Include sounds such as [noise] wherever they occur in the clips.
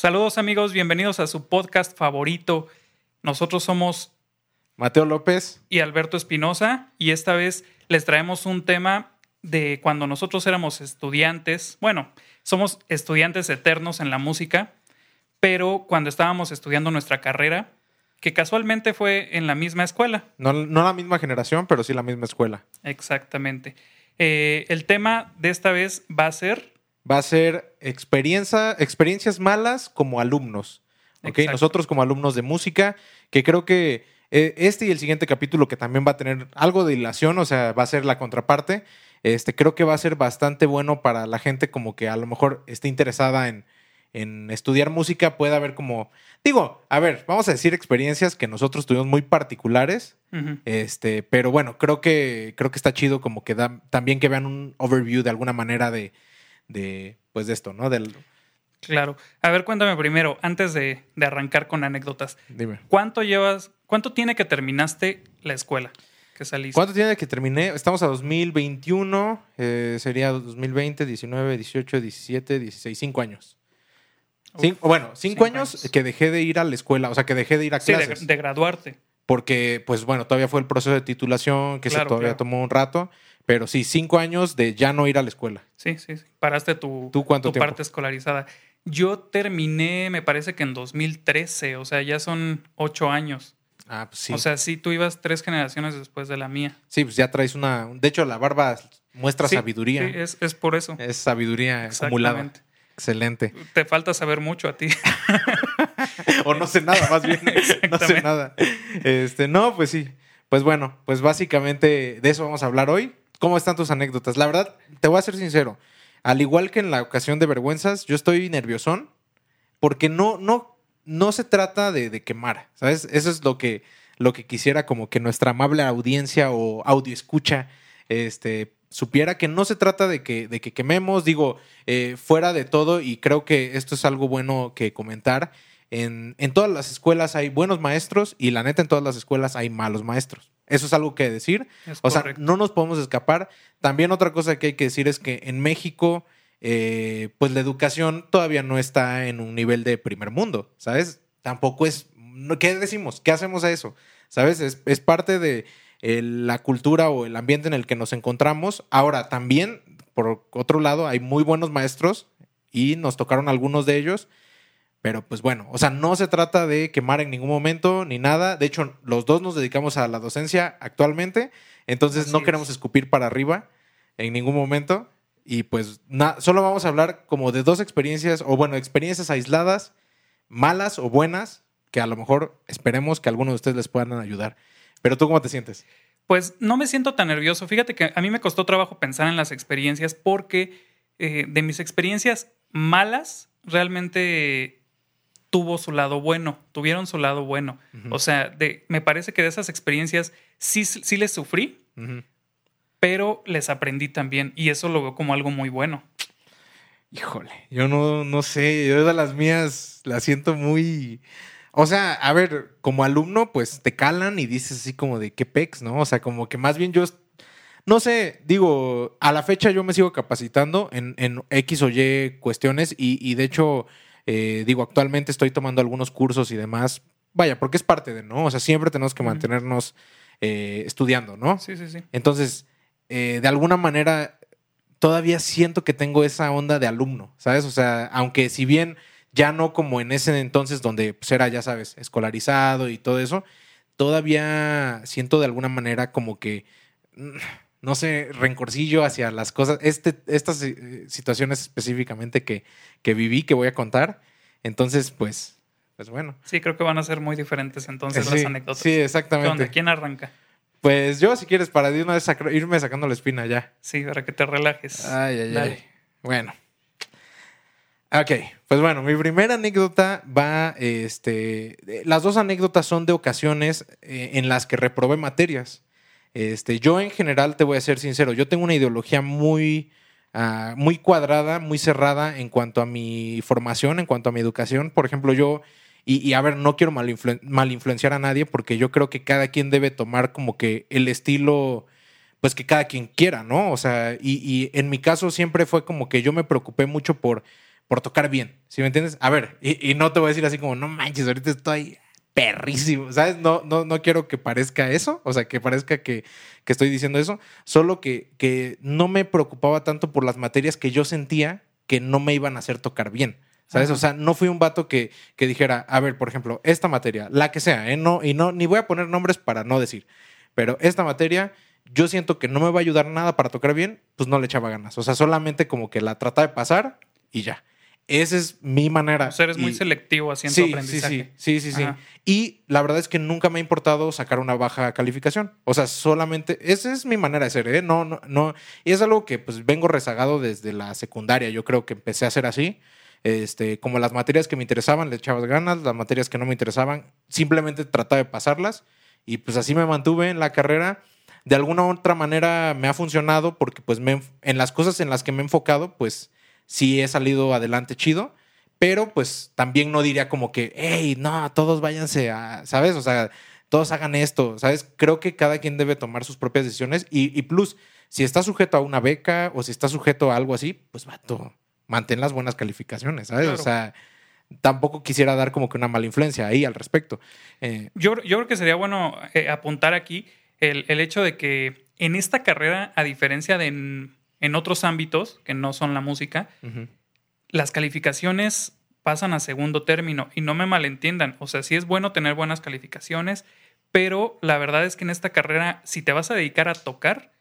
Saludos amigos, bienvenidos a su podcast favorito. Nosotros somos Mateo López y Alberto Espinosa y esta vez les traemos un tema de cuando nosotros éramos estudiantes. Bueno, somos estudiantes eternos en la música, pero cuando estábamos estudiando nuestra carrera, que casualmente fue en la misma escuela. No, no la misma generación, pero sí la misma escuela. Exactamente. Eh, el tema de esta vez va a ser... Va a ser experiencia, experiencias malas como alumnos. ¿okay? Nosotros como alumnos de música, que creo que eh, este y el siguiente capítulo, que también va a tener algo de hilación, o sea, va a ser la contraparte, este, creo que va a ser bastante bueno para la gente como que a lo mejor esté interesada en, en estudiar música pueda haber como, digo, a ver, vamos a decir experiencias que nosotros tuvimos muy particulares, este, pero bueno, creo que, creo que está chido como que da, también que vean un overview de alguna manera de, de pues de esto, ¿no? Del, Claro. A ver, cuéntame primero, antes de, de, arrancar con anécdotas. Dime. ¿Cuánto llevas, cuánto tiene que terminaste la escuela? Que saliste? ¿Cuánto tiene que terminé? Estamos a 2021, eh, sería 2020, 19, 18, 17, 16, 5 años bueno, cinco, años, que dejé de ir a la escuela, o sea, que dejé de ir a clases. De, de, graduarte. Porque, pues bueno, todavía fue el proceso de titulación, que se todavía tomó un rato. Pero sí, cinco años de ya no ir a la escuela. Sí, sí, sí. Paraste tu, ¿Tú cuánto tu parte escolarizada. Yo terminé, me parece que en 2013, o sea, ya son ocho años. Ah, pues sí. O sea, sí, tú ibas tres generaciones después de la mía. Sí, pues ya traes una. De hecho, la barba muestra sabiduría. Sí, es, es, por eso. Es sabiduría acumulada. Excelente. Te falta saber mucho a ti. [laughs] [laughs] o no sé nada, más bien. no sé nada. Este, no, pues sí. Pues bueno, pues básicamente de eso vamos a hablar hoy. ¿Cómo están tus anécdotas? La verdad, te voy a ser sincero. Al igual que en la ocasión de vergüenzas, yo estoy nerviosón porque no, no, no se trata de, quemar, ¿sabes? Eso es lo que, lo que quisiera como que nuestra amable audiencia o audio escucha este, supiera que no se trata de que, de que quememos, digo, eh, fuera de todo, y creo que esto es algo bueno que comentar. En, en, todas las escuelas hay buenos maestros y la neta en todas las escuelas hay malos maestros. Eso es algo que decir. o sea, no nos podemos escapar. También otra cosa que hay que decir es que en México, eh, pues la educación todavía no está en un nivel de primer mundo, ¿sabes? Tampoco es... ¿Qué decimos? ¿Qué hacemos a eso? ¿Sabes? Es, es parte de la cultura o el ambiente en el que nos encontramos. Ahora, también, por otro lado, hay muy buenos maestros y nos tocaron algunos de ellos. Pero pues bueno, o sea, no se trata de quemar en ningún momento ni nada. De hecho, los dos nos dedicamos a la docencia actualmente, entonces no queremos escupir para arriba en ningún momento. Y pues solo vamos a hablar como de dos experiencias, o bueno, experiencias aisladas, malas o buenas, que a lo mejor esperemos que alguno de ustedes les puedan ayudar. Pero tú, ¿cómo te sientes? Pues no me siento tan nervioso. Fíjate que a mí me costó trabajo pensar en las experiencias porque eh, de mis experiencias malas, realmente tuvo su lado bueno, tuvieron su lado bueno. O sea, de, me parece que de esas experiencias sí, sí les sufrí, pero les aprendí también y eso lo veo como algo muy bueno. Híjole, yo no, no sé, yo de las mías las siento muy o sea, a ver, como alumno, pues te calan y dices así como de qué pex, ¿no? O sea, como que más bien yo, no sé, digo, a la fecha yo me sigo capacitando en, en X o Y cuestiones y, y de hecho, eh, digo, actualmente estoy tomando algunos cursos y demás. Vaya, porque es parte de, ¿no? O sea, siempre tenemos que mantenernos eh, estudiando, ¿no? Sí, sí, sí. Entonces, eh, de alguna manera, todavía siento que tengo esa onda de alumno, ¿sabes? O sea, aunque si bien ya no como en ese entonces donde pues, era, ya sabes, escolarizado y todo eso, todavía siento de alguna manera como que, no sé, rencorcillo hacia las cosas, este, estas eh, situaciones específicamente que, que viví, que voy a contar. Entonces, pues, pues bueno. Sí, creo que van a ser muy diferentes entonces las anécdotas. Sí, exactamente. ¿Quién arranca? Pues yo, si quieres, para de una vez irme sacando la espina ya. Sí, para que te relajes. Ay, ay, ay. Bueno. Ok, pues bueno, mi primera anécdota va, este, las dos anécdotas son de ocasiones eh, en las que reprobé materias. Este, yo en general te voy a ser sincero, yo tengo una ideología muy, uh, muy cuadrada, muy cerrada en cuanto a mi formación, en cuanto a mi educación. Por ejemplo, yo, y, a ver, no quiero mal, a nadie porque yo creo que cada quien debe tomar como que el estilo, pues que cada quien quiera, ¿no? O sea, y, y en mi caso siempre fue como que yo me preocupé mucho por por tocar bien. ¿Sí me entiendes? A ver, y, no te voy a decir así como, no manches, ahorita estoy perrísimo, ¿sabes? No, no, no quiero que parezca eso, o sea, que parezca que, que estoy diciendo eso, solo que, que no me preocupaba tanto por las materias que yo sentía que no me iban a hacer tocar bien. ¿Sabes? O sea, no fui un vato que, que, dijera, a ver, por ejemplo, esta materia, la que sea, ¿eh? no, y no, ni voy a poner nombres para no decir, pero esta materia, yo siento que no me va a ayudar nada para tocar bien, pues no le echaba ganas. O sea, solamente como que la trata de pasar y ya. Esa es mi manera. O sea, eres muy selectivo haciendo sí, aprendizaje. Sí, sí, sí, sí, Y la verdad es que nunca me ha importado sacar una baja calificación. O sea, solamente esa es mi manera de ser, ¿eh? No, no, no. Y es algo que pues vengo rezagado desde la secundaria. Yo creo que empecé a hacer así. Este, como las materias que me interesaban, le echabas ganas, las materias que no me interesaban, simplemente trataba de pasarlas. Y pues así me mantuve en la carrera. De alguna u otra manera me ha funcionado porque pues me, en las cosas en las que me he enfocado, pues sí he salido adelante chido, pero pues también no diría como que, hey, no, todos váyanse a, ¿sabes? O sea, todos hagan esto, ¿sabes? Creo que cada quien debe tomar sus propias decisiones y, plus, si está sujeto a una beca o si está sujeto a algo así, pues vato, mantén las buenas calificaciones, ¿sabes? O sea, tampoco quisiera dar como que una mala influencia ahí al respecto. Eh, yo, yo creo que sería bueno eh, apuntar aquí el, el, hecho de que en esta carrera, a diferencia de en otros ámbitos que no son la música, las calificaciones pasan a segundo término y no me malentiendan. O sea, sí es bueno tener buenas calificaciones, pero la verdad es que en esta carrera, si te vas a dedicar a tocar,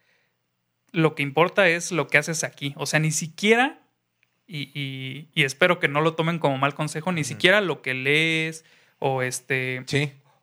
lo que importa es lo que haces aquí. O sea, ni siquiera, y, espero que no lo tomen como mal consejo, ni siquiera lo que lees o este.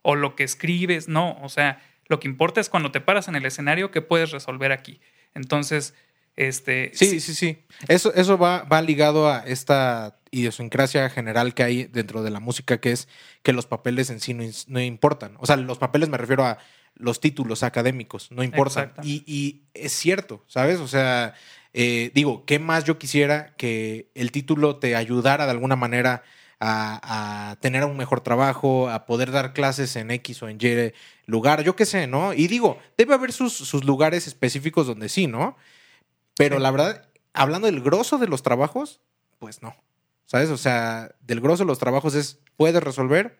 O lo que escribes, no. O sea, lo que importa es cuando te paras en el escenario que puedes resolver aquí. Entonces, este, sí, sí, sí, Eso, eso va, va ligado a esta idiosincrasia general que hay dentro de la música, que es que los papeles en sí no, importan. O sea, los papeles me refiero a los títulos académicos, no importan. Y, es cierto, ¿sabes? O sea, eh, digo, ¿qué más yo quisiera que el título te ayudara de alguna manera a, tener un mejor trabajo, a poder dar clases en X o en Y lugar, yo qué sé, ¿no? Y digo, debe haber sus, sus lugares específicos donde sí, ¿no? Pero la verdad, hablando del grosso de los trabajos, pues no. ¿Sabes? O sea, del grosso de los trabajos es, puedes resolver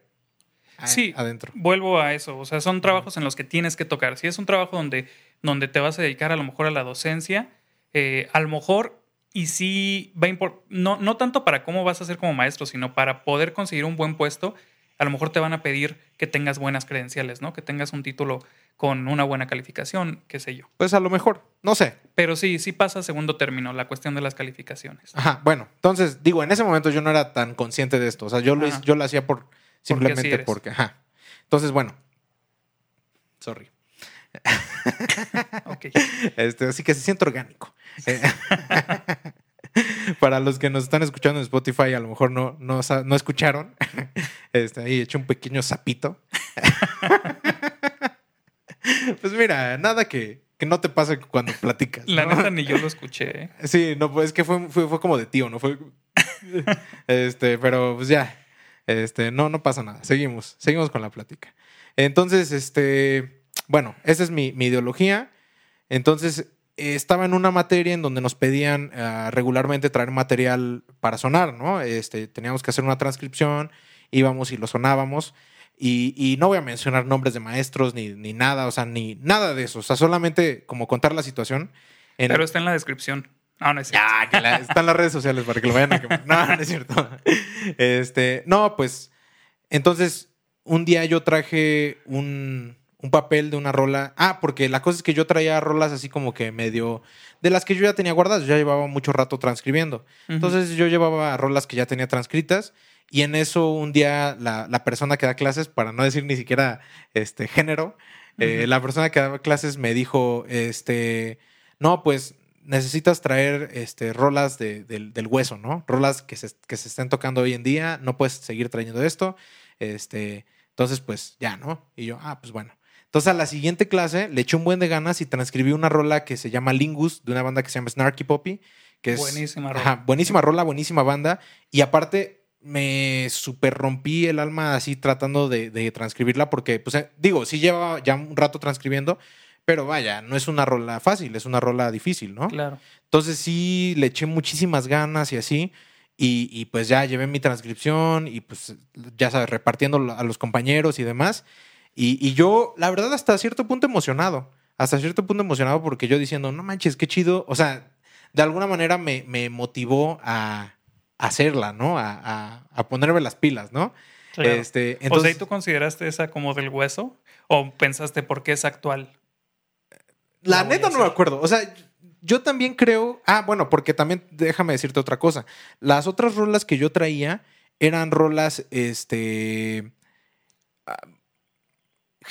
sí, adentro. Vuelvo a eso. O sea, son trabajos en los que tienes que tocar. Si es un trabajo donde, donde te vas a dedicar a lo mejor a la docencia, eh, a lo mejor, y sí va a no, no tanto para cómo vas a ser como maestro, sino para poder conseguir un buen puesto, a lo mejor te van a pedir que tengas buenas credenciales, ¿no? Que tengas un título con una buena calificación, qué sé yo. Pues a lo mejor, no sé. Pero sí, sí pasa a segundo término la cuestión de las calificaciones. Ajá, bueno, entonces digo, en ese momento yo no era tan consciente de esto, o sea, yo, lo, yo lo hacía por simplemente porque, ajá. Entonces, bueno, sorry. [laughs] ok. [laughs] Este, así que se siente orgánico. [laughs] [laughs] Para los que nos están escuchando en Spotify, a lo mejor no, no, no escucharon. [laughs] Este, ahí he hecho un pequeño sapito. [laughs] Pues mira, nada que, no te pase cuando platicas. La neta ni yo lo escuché. ¿eh? Sí, no, pues es que fue, fue, como de tío, ¿no? Fue. este, pero pues ya. Este, no, no pasa nada. Seguimos, seguimos con la plática. Entonces, este, bueno, esa es mi, ideología. Entonces, estaba en una materia en donde nos pedían ah, regularmente traer material para sonar, ¿no? Este, teníamos que hacer una transcripción, íbamos y lo sonábamos. Y, no voy a mencionar nombres de maestros ni, ni, nada, o sea, ni nada de eso. O sea, solamente como contar la situación. Pero está en la descripción. No, no es cierto. Ya, está en las redes sociales para que lo vayan a No, no es cierto. Este, no, pues. Entonces, un día yo traje un, un papel de una rola. Ah, porque la cosa es que yo traía rolas así como que medio. De las que yo ya tenía guardadas. Ya llevaba mucho rato transcribiendo. Entonces, yo llevaba rolas que ya tenía transcritas y en eso un día la, persona que da clases, para no decir ni siquiera este género, eh, la persona que da clases me dijo, este, no, pues necesitas traer este, rolas del, hueso, ¿no? Rolas que se, que se estén tocando hoy en día, no puedes seguir trayendo esto. Este, entonces, pues ya, ¿no? Y yo, ah, pues bueno. Entonces a la siguiente clase le eché un buen de ganas y transcribí una rola que se llama Lingus, de una banda que se llama Snarky Poppy, que es... Buenísima rola. buenísima rola, buenísima banda. Y aparte me super rompí el alma así tratando de, transcribirla porque, pues, eh, digo, sí lleva ya un rato transcribiendo, pero vaya, no es una rola fácil, es una rola difícil, ¿no? Claro. Entonces sí le eché muchísimas ganas y así. Y, pues ya llevé mi transcripción y pues ya sabes, repartiendo a los compañeros y demás. Y, yo, la verdad, hasta cierto punto emocionado. Hasta cierto punto emocionado porque yo diciendo, no manches, qué chido. O sea, de alguna manera me, me motivó a, hacerla, ¿no? A, a, ponerme las pilas, ¿no? Este, entonces, o sea, ¿y tú consideraste esa como del hueso? ¿O pensaste por qué es actual? La, neta no me acuerdo. O sea, yo también creo. Ah, bueno, porque también déjame decirte otra cosa. Las otras rolas que yo traía eran rolas, este.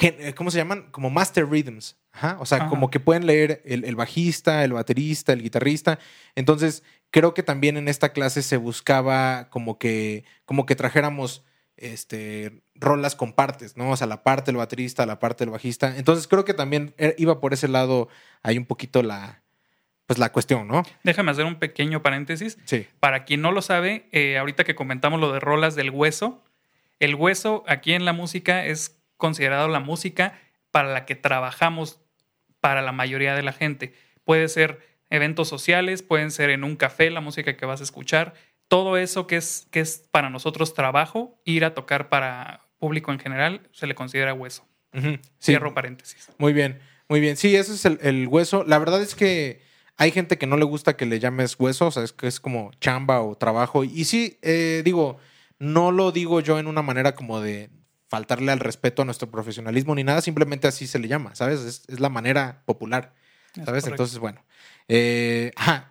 Ah, ¿Cómo se llaman? Como master rhythms. O sea, como que pueden leer el, bajista, el baterista, el guitarrista. Entonces, creo que también en esta clase se buscaba como que, como que trajéramos este, rolas con partes, ¿no? O sea, la parte del baterista, la parte del bajista. Entonces, creo que también e, iba por ese lado ahí un poquito la, pues la cuestión, ¿no? Déjame hacer un pequeño paréntesis. Sí. Para quien no lo sabe, eh, ahorita que comentamos lo de rolas del hueso, el hueso aquí en la música es considerado la música para la que trabajamos para la mayoría de la gente. Puede ser eventos sociales, pueden ser en un café la música que vas a escuchar. Todo eso que es, que es para nosotros trabajo, ir a tocar para público en general, se le considera hueso. Cierro paréntesis. Muy bien, muy bien. Sí, ese es el, hueso. La verdad es que hay gente que no le gusta que le llames hueso, o sea, es que es como chamba o trabajo. Y sí, eh, digo, no lo digo yo en una manera como de faltarle al respeto a nuestro profesionalismo ni nada, simplemente así se le llama, ¿sabes? Es, la manera popular, ¿sabes? Entonces, bueno. Eh,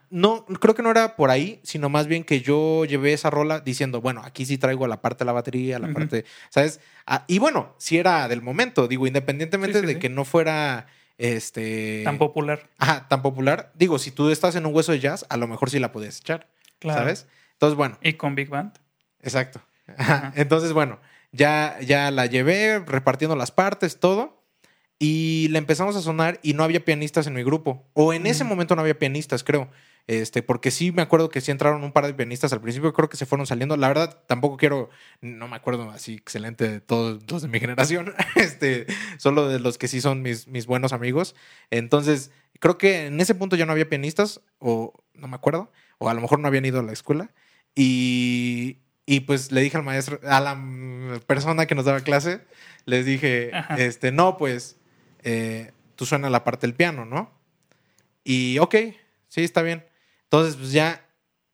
no, creo que no era por ahí, sino más bien que yo llevé esa rola diciendo, bueno, aquí sí traigo la parte de la batería, la parte, ¿sabes? Ah, y bueno, si era del momento, digo, independientemente de que no fuera este tan popular. Ajá, tan popular. Digo, si tú estás en un hueso de jazz, a lo mejor sí la puedes echar, ¿sabes? Entonces, bueno. Y con Big Band. Exacto. [laughs] Entonces, bueno, ya, ya la llevé repartiendo las partes, todo. Y le empezamos a sonar y no había pianistas en mi grupo. O en ese momento no había pianistas, creo. Este, porque sí me acuerdo que sí entraron un par de pianistas al principio, creo que se fueron saliendo. La verdad, tampoco quiero, no me acuerdo así excelente de todos los de mi generación, [laughs] este, solo de los que sí son mis, mis buenos amigos. Entonces, creo que en ese punto ya no había pianistas, o no me acuerdo, o a lo mejor no habían ido a la escuela. Y, y pues le dije al maestro, a la persona que nos daba clase, les dije, este, no, pues eh, tú suena la parte del piano, ¿no? Y ok, sí, está bien. Entonces, pues ya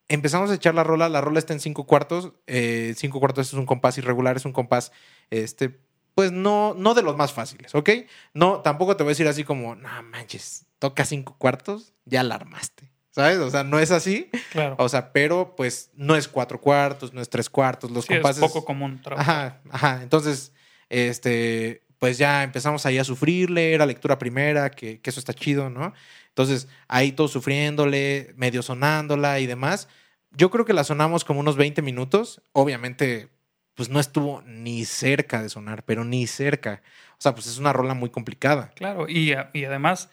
empezamos a echar la rola. La rola está en cinco cuartos. Eh, cinco cuartos es un compás irregular, es un compás, este, pues no, no de los más fáciles, ¿ok? No, tampoco te voy a decir así como, no manches, toca cinco cuartos, ya la armaste. ¿Sabes? O sea, no es así. Claro. O sea, pero pues no es cuatro cuartos, no es tres cuartos. Los compases. Es poco común. Ajá, ajá. Entonces, este, pues ya empezamos ahí a sufrirle, era lectura primera, que, que eso está chido, ¿no? Entonces, ahí todos sufriéndole, medio sonándola y demás. Yo creo que la sonamos como unos 20 minutos. Obviamente, pues no estuvo ni cerca de sonar, pero ni cerca. O sea, pues es una rola muy complicada. Claro, y, y además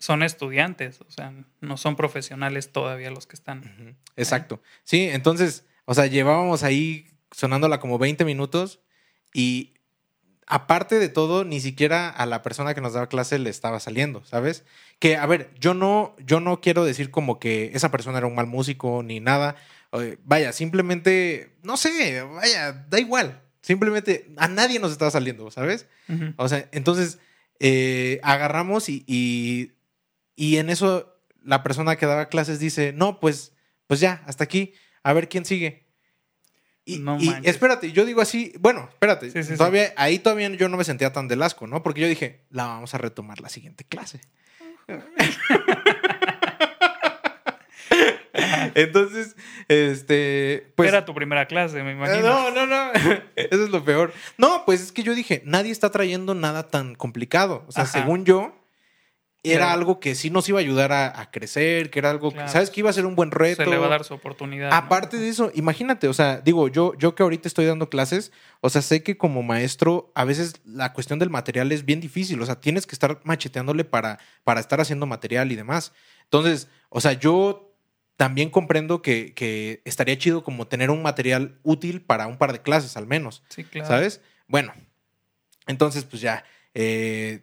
son estudiantes, o sea, no son profesionales todavía los que están. Exacto. Sí, entonces, o sea, llevábamos ahí sonándola como 20 minutos y aparte de todo, ni siquiera a la persona que nos daba clase le estaba saliendo, ¿sabes? Que, a ver, yo no, yo no quiero decir como que esa persona era un mal músico ni nada. Vaya, simplemente, no sé, vaya, da igual. Simplemente a nadie nos estaba saliendo, ¿sabes? O sea, entonces eh, agarramos y y en eso la persona que daba clases dice, no, pues, pues ya, hasta aquí, a ver quién sigue. Y, no y espérate, yo digo así, bueno, espérate, todavía, ahí todavía yo no me sentía tan del asco, ¿no? Porque yo dije, la vamos a retomar la siguiente clase. Entonces, este, pues... Era tu primera clase, me imagino. No, no, no. [laughs] Eso es lo peor. No, pues es que yo dije, nadie está trayendo nada tan complicado. O sea, según yo, era algo que sí nos iba a ayudar a, crecer, que era algo que, ¿sabes? Que iba a ser un buen reto. Se le va a dar su oportunidad. Aparte de eso, imagínate, o sea, digo, yo, yo que ahorita estoy dando clases, o sea, sé que como maestro, a veces la cuestión del material es bien difícil, o sea, tienes que estar macheteándole para, para estar haciendo material y demás. Entonces, o sea, yo también comprendo que, que estaría chido como tener un material útil para un par de clases al menos. Sí, claro. ¿Sabes? Bueno, entonces, pues ya. Eh,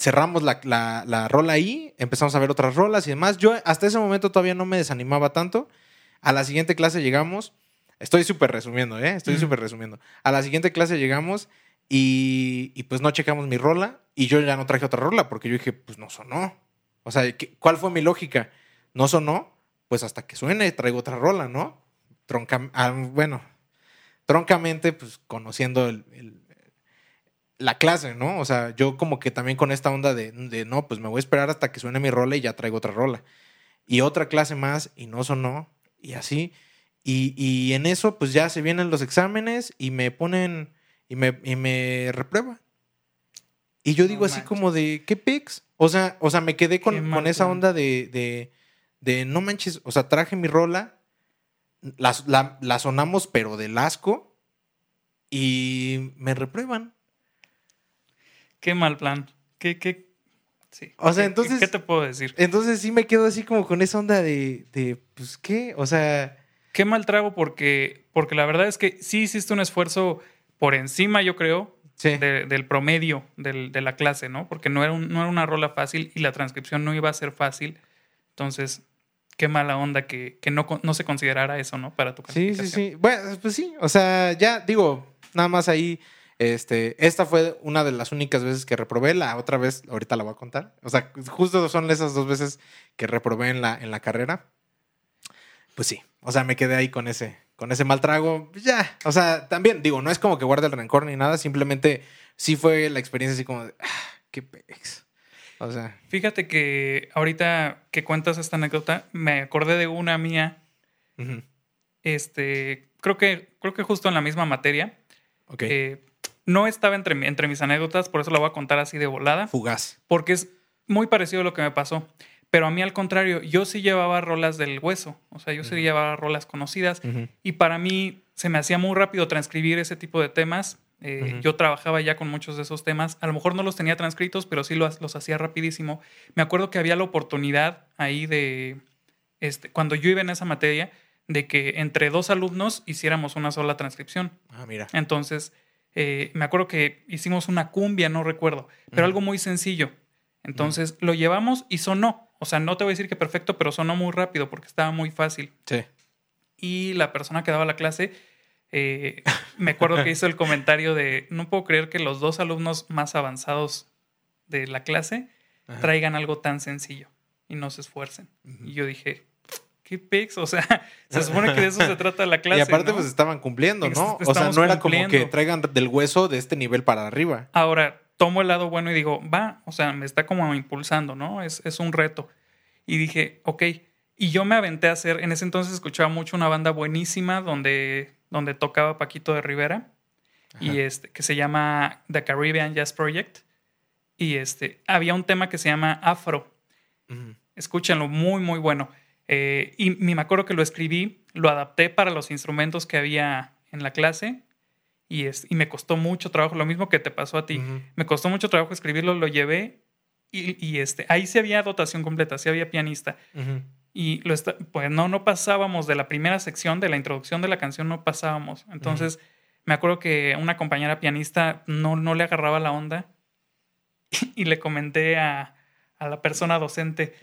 cerramos la, la, rola ahí, empezamos a ver otras rolas y demás. Yo hasta ese momento todavía no me desanimaba tanto, A la siguiente clase llegamos, estoy súper resumiendo, ¿eh? Estoy súper resumiendo. A la siguiente clase llegamos y, y, pues no checamos mi rola y yo ya no traje otra rola porque yo dije, pues no sonó. O sea, ¿cuál fue mi lógica? No sonó, pues hasta que suene traigo otra rola, ¿no? Tronca, ah, bueno, troncamente, pues conociendo el, la clase, ¿no? O sea, yo como que también con esta onda de, de, no, pues me voy a esperar hasta que suene mi rola y ya traigo otra rola. Y otra clase más y no sonó y así. Y, y en eso, pues ya se vienen los exámenes y me ponen y me, y me reprueban. Y yo digo así como de, ¿qué pics? O sea, o sea, me quedé con, con esa onda de, de, de, no manches, o sea, traje mi rola la, sonamos, pero del asco, y me reprueban. Qué mal plan. Qué, qué. Sí. O sea, entonces. ¿Qué te puedo decir? Entonces sí me quedo así como con esa onda de, de pues, ¿qué? O sea. Qué mal trago porque, porque la verdad es que sí hiciste un esfuerzo por encima, yo creo, del promedio de la clase, ¿no? Porque no era, no era una rola fácil y la transcripción no iba a ser fácil. Entonces, qué mala onda que, no, no, se considerara eso, ¿no? Para tu calificación. Sí, sí, sí. Bueno, pues sí. O sea, ya digo, nada más ahí. Este, esta fue una de las únicas veces que reprobé. La otra vez, ahorita la voy a contar. O sea, justo son esas dos veces que reprobé en la, en la carrera. Pues sí. O sea, me quedé ahí con ese, con ese mal trago. Pues ya. O sea, también, digo, no es como que guarde el rencor ni nada. Simplemente sí fue la experiencia así como de, ah, qué pex. O sea. Fíjate que ahorita que cuentas esta anécdota, me acordé de una mía. Este, creo que, creo que justo en la misma materia. Ok. Eh, no estaba entre, entre mis anécdotas, por eso la voy a contar así de volada. Fugaz. Porque es muy parecido a lo que me pasó. Pero a mí, al contrario, yo sí llevaba rolas del hueso. O sea, yo sí llevaba rolas conocidas. Y para mí se me hacía muy rápido transcribir ese tipo de temas eh, yo trabajaba ya con muchos de esos temas. A lo mejor no los tenía transcritos, pero sí los, los hacía rapidísimo. Me acuerdo que había la oportunidad ahí de, este, cuando yo iba en esa materia, de que entre dos alumnos hiciéramos una sola transcripción. Ah, mira. Entonces, eh, me acuerdo que hicimos una cumbia, no recuerdo, pero algo muy sencillo. Entonces, lo llevamos y sonó. O sea, no te voy a decir que perfecto, pero sonó muy rápido porque estaba muy fácil. Sí. Y la persona que daba la clase eh, me acuerdo que hizo el comentario de, no puedo creer que los dos alumnos más avanzados de la clase traigan algo tan sencillo y no se esfuercen. Y yo dije, ¿qué pex? O sea, [laughs] se supone que de eso se trata la clase. Y aparte, pues estaban cumpliendo, ¿no? o sea, no era como que traigan del hueso de este nivel para arriba. Ahora, tomo el lado bueno y digo, va, o sea, me está como impulsando, ¿no? Es, es un reto. Y dije, ok. Y yo me aventé a hacer, en ese entonces escuchaba mucho una banda buenísima donde donde tocaba Paquito de Rivera y este que se llama The Caribbean Jazz Project y este había un tema que se llama Afro. Escúchenlo, muy muy bueno. Eh, y me acuerdo que lo escribí, lo adapté para los instrumentos que había en la clase y, es, y me costó mucho trabajo, lo mismo que te pasó a ti. Me costó mucho trabajo escribirlo, lo llevé y, y, este, ahí sí había dotación completa, sí había pianista. Y lo pues no, no pasábamos de la primera sección, de la introducción de la canción, no pasábamos. Entonces, me acuerdo que una compañera pianista no, no le agarraba la onda [laughs] y, le comenté a, a, la persona docente,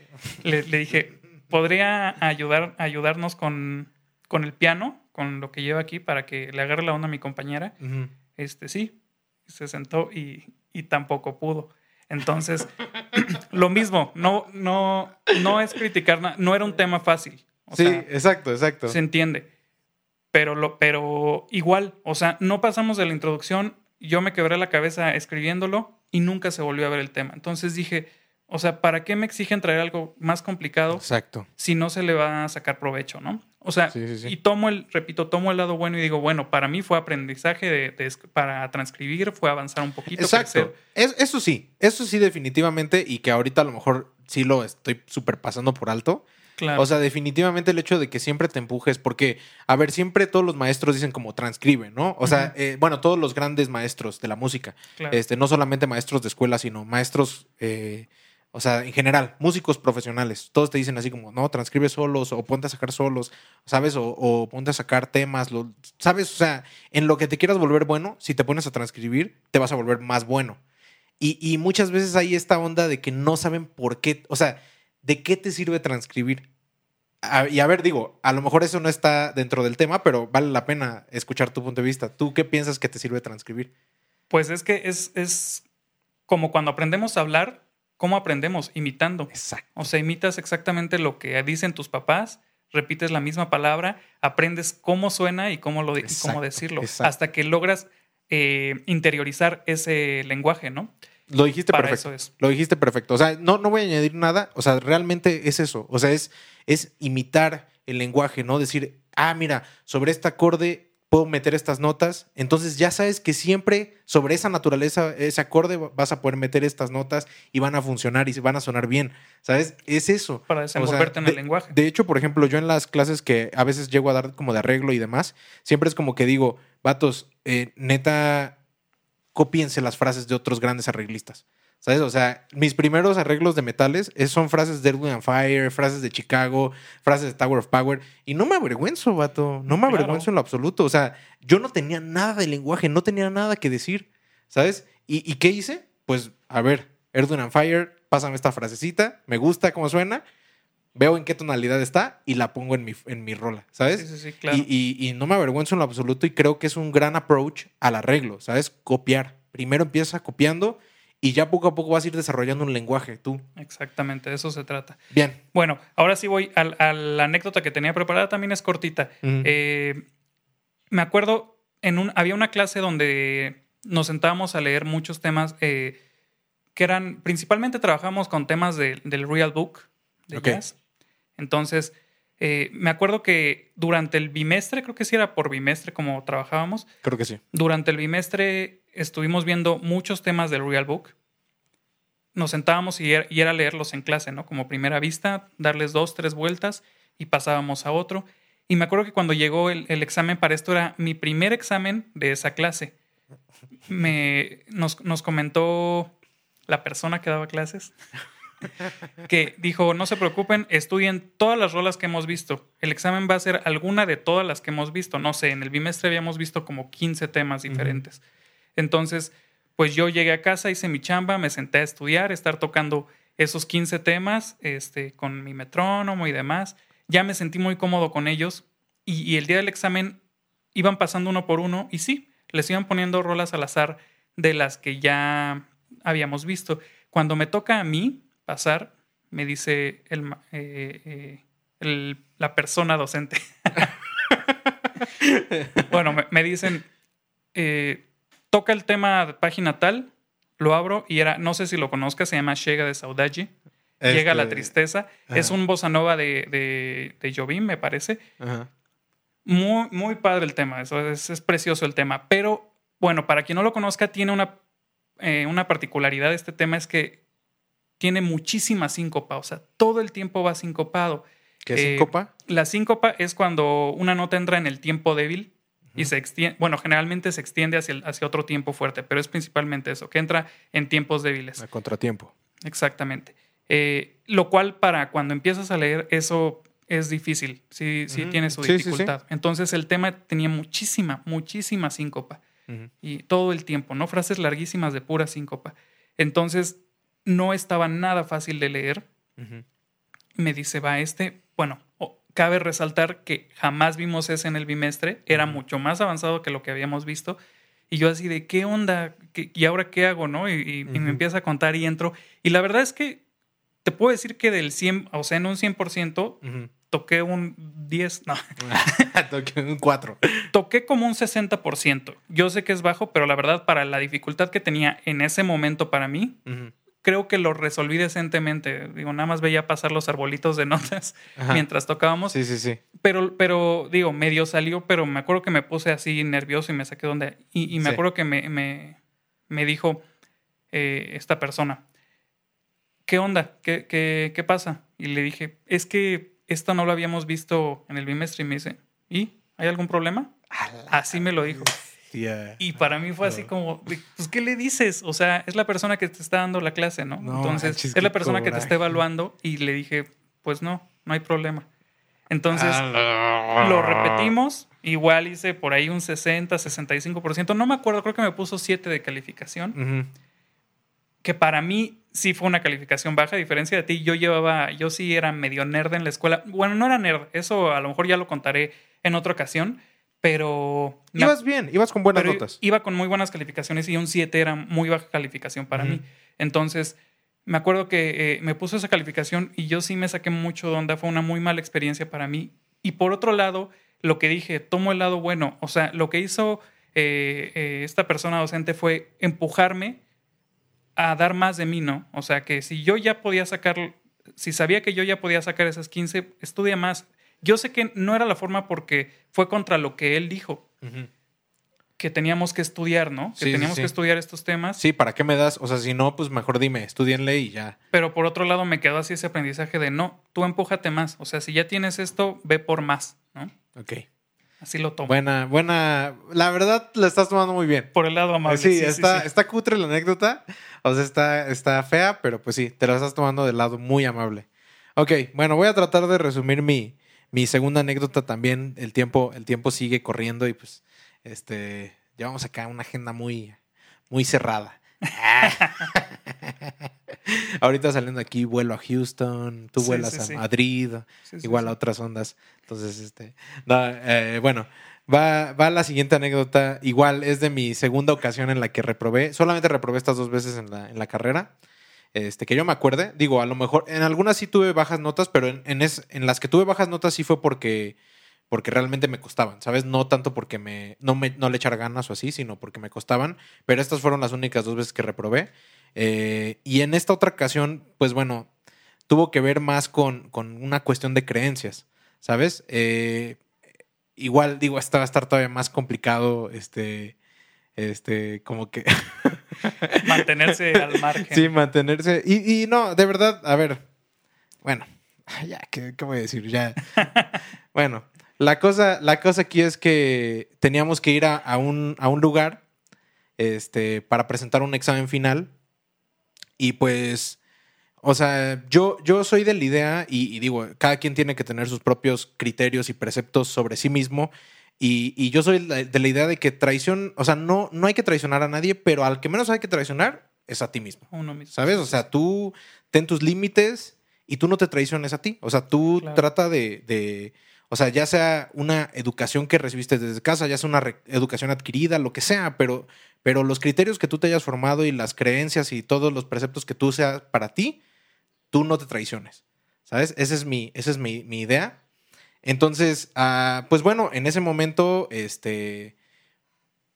le, le, dije, ¿podría ayudar, ayudarnos con, con el piano, con lo que lleva aquí, para que le agarre la onda a mi compañera? Este, sí, se sentó y, y tampoco pudo. Entonces, [clears throat] lo mismo, no, no, no es criticar, no era un tema fácil. sí, exacto, exacto. Se entiende. Pero, lo, pero igual, o sea, no pasamos de la introducción, yo me quebré la cabeza escribiéndolo y nunca se volvió a ver el tema. Entonces dije, o sea, ¿para qué me exigen traer algo más complicado? Exacto. Si no se le va a sacar provecho, ¿no? O sea, y tomo el, repito, tomo el lado bueno y digo, bueno, para mí fue aprendizaje de, para transcribir, fue avanzar un poquito. Exacto. eso sí, eso sí definitivamente y que ahorita a lo mejor sí lo estoy súper pasando por alto. Claro. O sea, definitivamente el hecho de que siempre te empujes, porque, a ver, siempre todos los maestros dicen como transcribe, ¿no? O sea, eh, bueno, todos los grandes maestros de la música, este, no solamente maestros de escuela, sino maestros... Eh, o sea, en general, músicos profesionales, todos te dicen así como, no, transcribe solos o ponte a sacar solos, ¿sabes? O, ponte a sacar temas, lo, ¿sabes? O sea, en lo que te quieras volver bueno, si te pones a transcribir, te vas a volver más bueno. Y, y muchas veces hay esta onda de que no saben por qué, o sea, ¿de qué te sirve transcribir? y a ver, digo, a lo mejor eso no está dentro del tema, pero vale la pena escuchar tu punto de vista. ¿Tú qué piensas que te sirve transcribir? Pues es que es, es como cuando aprendemos a hablar, ¿cómo aprendemos? Imitando. Exacto. O sea, imitas exactamente lo que dicen tus papás, repites la misma palabra, aprendes cómo suena y cómo, lo, cómo decirlo, hasta que logras eh, interiorizar ese lenguaje, ¿no? Lo dijiste perfecto. Lo dijiste perfecto. O sea, no, no voy a añadir nada. O sea, realmente es eso. O sea, es, es imitar el lenguaje, ¿no? Decir, ah, mira, sobre este acorde puedo meter estas notas. Entonces ya sabes que siempre sobre esa naturaleza, ese acorde, vas a poder meter estas notas y van a funcionar y van a sonar bien. ¿Sabes? Es eso. Para desenvolverte en el lenguaje. De hecho, por ejemplo, yo en las clases que a veces llego a dar como de arreglo y demás, siempre es como que digo, vatos, eh, neta, copiense las frases de otros grandes arreglistas. ¿Sabes? O sea, mis primeros arreglos de metales son frases de Erwin and Fire, frases de Chicago, frases de Tower of Power. Y no me avergüenzo, vato. No me avergüenzo en lo absoluto. O sea, yo no tenía nada de lenguaje, no tenía nada que decir. ¿Sabes? ¿Y, qué hice? Pues, a ver, Erwin and Fire, pásame esta frasecita, me gusta cómo suena, veo en qué tonalidad está y la pongo en mi, en mi rola, ¿sabes? Sí, sí, sí, claro. Y, y, no me avergüenzo en lo absoluto y creo que es un gran approach al arreglo, ¿sabes? Copiar. Primero empieza copiando y ya poco a poco vas a ir desarrollando un lenguaje tú. Exactamente, de eso se trata. Bien. Bueno, ahora sí voy a, la anécdota que tenía preparada, también es cortita. Eh, me acuerdo, en un, había una clase donde nos sentábamos a leer muchos temas eh, que eran, principalmente trabajamos con temas del Real Book de jazz. Entonces, eh, me acuerdo que durante el bimestre, creo que sí era por bimestre como trabajábamos. Creo que sí. Durante el bimestre estuvimos viendo muchos temas del Real Book. Nos sentábamos y era, leerlos en clase, ¿no? Como primera vista, darles dos, tres vueltas y pasábamos a otro. Y me acuerdo que cuando llegó el, examen para esto era mi primer examen de esa clase. Me, nos, nos comentó la persona que daba clases [laughs] que dijo, no se preocupen, estudien todas las rolas que hemos visto. El examen va a ser alguna de todas las que hemos visto. No sé, en el bimestre habíamos visto como 15 temas diferentes. Entonces, pues yo llegué a casa, hice mi chamba, me senté a estudiar, estar tocando esos 15 temas este, con mi metrónomo y demás. Ya me sentí muy cómodo con ellos y, el día del examen iban pasando uno por uno y sí, les iban poniendo rolas al azar de las que ya habíamos visto. Cuando me toca a mí pasar, me dice el, eh, eh, la persona docente. [laughs] bueno, me, dicen, eh, toca el tema de página tal, lo abro y era, no sé si lo conozcas, se llama Llega de Saudade. Llega la este, tristeza. Es un bossa nova de, de, de Jobim, me parece. Muy, muy padre el tema, eso es, precioso el tema. Pero bueno, para quien no lo conozca, tiene una, eh, una particularidad este tema, es que tiene muchísima síncopa, o sea, todo el tiempo va sincopado. ¿Qué es síncopa? Eh, la síncopa es cuando una nota entra en el tiempo débil y se extiende, bueno, generalmente se extiende hacia, hacia otro tiempo fuerte, pero es principalmente eso, que entra en tiempos débiles. A contratiempo. Exactamente. Eh, lo cual para cuando empiezas a leer eso es difícil, sí, sí tiene su dificultad. Entonces el tema tenía muchísima, muchísima síncopa. Y todo el tiempo, ¿no? Frases larguísimas de pura síncopa. Entonces no estaba nada fácil de leer. Me dice, va, este, bueno, Cabe resaltar que jamás vimos ese en el bimestre, era mucho más avanzado que lo que habíamos visto. Y yo así de, ¿qué onda? ¿Y ahora qué hago? ¿no? Y, me empieza a contar y entro. Y la verdad es que te puedo decir que del 100, o sea, en un 100%, toqué un 10, no. [laughs] toqué un 4. Toqué como un 60%. Yo sé que es bajo, pero la verdad para la dificultad que tenía en ese momento para mí, creo que lo resolví decentemente. Digo, nada más veía pasar los arbolitos de notas [laughs] mientras tocábamos. Sí, sí, sí. Pero, pero, digo, medio salió, pero me acuerdo que me puse así nervioso y me saqué donde. Y, me acuerdo que me, me, dijo eh, esta persona, ¿qué onda? ¿Qué, ¿Qué, qué, pasa? Y le dije, es que esto no lo habíamos visto en el bimestre. Y me dice, ¿y? ¿Hay algún problema? Así me lo dijo. Y para mí fue así como, pues, ¿qué le dices? O sea, es la persona que te está dando la clase, ¿no? Entonces, es la persona que te está evaluando y le dije, pues no, no hay problema. Entonces, ah, lo repetimos. Igual hice por ahí un 60, 65%. No me acuerdo, creo que me puso 7 de calificación. que para mí sí fue una calificación baja, a diferencia de ti, yo llevaba, yo sí era medio nerd en la escuela. Bueno, no era nerd, eso a lo mejor ya lo contaré en otra ocasión, pero... Ibas bien, ibas con buenas notas. Iba con muy buenas calificaciones y un 7 era muy baja calificación para mí. Entonces, me acuerdo que eh, me puso esa calificación y yo sí me saqué mucho de onda, fue una muy mala experiencia para mí. Y por otro lado, lo que dije, tomo el lado bueno, o sea, lo que hizo eh, eh, esta persona docente fue empujarme a dar más de mí, ¿no? O sea, que si yo ya podía sacar, si sabía que yo ya podía sacar esas 15, estudia más. Yo sé que no era la forma porque fue contra lo que él dijo. Que teníamos que estudiar, ¿no? Que teníamos que estudiar estos temas. Sí, ¿para qué me das? O sea, si no, pues mejor dime, estudienle y ya. Pero por otro lado, me quedó así ese aprendizaje de no, tú empújate más. O sea, si ya tienes esto, ve por más, ¿no? Ok. Así lo tomo. Buena, buena. La verdad, la estás tomando muy bien. Por el lado amable. Sí, está, está cutre la anécdota. O sea, está, está fea, pero pues sí, te la estás tomando del lado muy amable. Ok, bueno, voy a tratar de resumir mi, mi segunda anécdota también. El tiempo, el tiempo sigue corriendo y pues, este, llevamos acá una agenda muy, muy cerrada. [laughs] Ahorita saliendo aquí, vuelo a Houston, tú vuelas a Madrid, igual a otras ondas. Entonces, este, eh, bueno, va, va la siguiente anécdota. Igual es de mi segunda ocasión en la que reprobé. Solamente reprobé estas dos veces en la, en la carrera. Este, que yo me acuerde. Digo, a lo mejor en algunas sí tuve bajas notas, pero en, en, es, en las que tuve bajas notas sí fue porque porque realmente me costaban, ¿sabes? No tanto porque me no, me, no le echara ganas o así, sino porque me costaban. Pero estas fueron las únicas dos veces que reprobé. Eh, y en esta otra ocasión, pues bueno, tuvo que ver más con, con una cuestión de creencias, ¿sabes? Eh, igual, digo, esta va a estar todavía más complicado, este, este, como que... [laughs] [laughs] mantenerse al margen. Sí, mantenerse. Y, y no, de verdad, a ver, bueno, ya, ¿qué, qué voy a decir? Ya. [laughs] bueno, la cosa, la cosa aquí es que teníamos que ir a, un, a un lugar este, para presentar un examen final. Y pues, o sea, yo, yo soy de la idea, y, digo, cada quien tiene que tener sus propios criterios y preceptos sobre sí mismo. Y, yo soy de la idea de que traición, o sea, no, no hay que traicionar a nadie, pero al que menos hay que traicionar es a ti mismo. Uno mismo. ¿Sabes? O sea, tú ten tus límites y tú no te traiciones a ti. O sea, tú trata de o sea, ya sea una educación que recibiste desde casa, ya sea una educación adquirida, lo que sea, pero, pero los criterios que tú te hayas formado y las creencias y todos los preceptos que tú seas para ti, tú no te traiciones. ¿Sabes? Esa es mi, esa es mi, idea. Entonces, ah, pues bueno, en ese momento, este,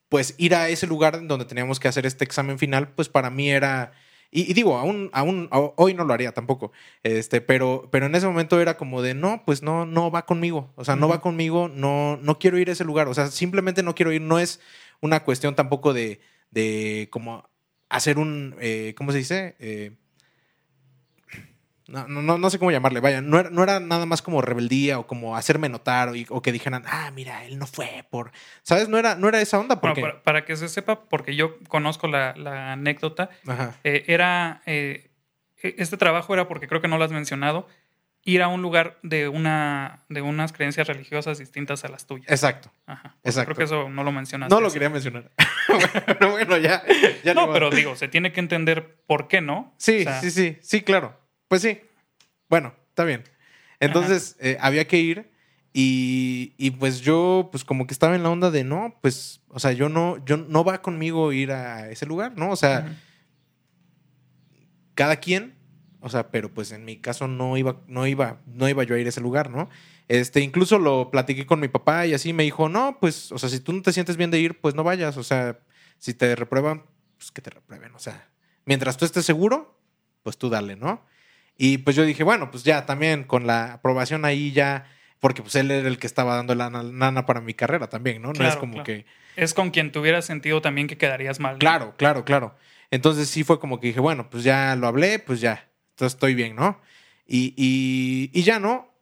pues ir a ese lugar donde teníamos que hacer este examen final, pues para mí era y, digo, aún, aún, hoy no lo haría tampoco. Este, pero, pero en ese momento era como de no, pues no, no va conmigo. O sea, no va conmigo, no, no quiero ir a ese lugar. O sea, simplemente no quiero ir. No es una cuestión tampoco de, de como hacer un, eh, ¿cómo se dice? Eh, no, no, no sé cómo llamarle, vaya, no era, no era nada más como rebeldía o como hacerme notar o, que dijeran, ah, mira, él no fue por, ¿sabes? No era, no era esa onda. Porque... para, que se sepa, porque yo conozco la, anécdota, eh, era, eh, e, este trabajo era porque creo que no lo has mencionado, ir a un lugar de, una, de unas creencias religiosas distintas a las tuyas. Exacto. Ajá. Exacto. Creo que eso no lo mencionaste. No lo quería mencionar. pero [laughs] bueno, ya. no, pero digo, se tiene que entender por qué no. Sí, sí, sí, sí, claro. Pues sí. Bueno, está bien. Entonces eh, había que ir y, y, pues yo pues como que estaba en la onda de no, pues, o sea, yo no, yo no va conmigo ir a ese lugar, ¿no? O sea, cada quien, o sea, pero pues en mi caso no iba, no iba, no iba yo a ir a ese lugar, ¿no? Este, incluso lo platiqué con mi papá y así me dijo, no, pues, o sea, si tú no te sientes bien de ir, pues no vayas, o sea, si te reprueban, pues que te reprueben, o sea, mientras tú estés seguro, pues tú dale, ¿no? Y pues yo dije, bueno, pues ya también con la aprobación ahí ya, porque pues él era el que estaba dando la nana para mi carrera también, ¿no? no es como que... Es con quien tuviera sentido también que quedarías mal. Claro, claro, claro. Entonces sí fue como que dije, bueno, pues ya lo hablé, pues ya, entonces estoy bien, ¿no? Y, y, ya, ¿no?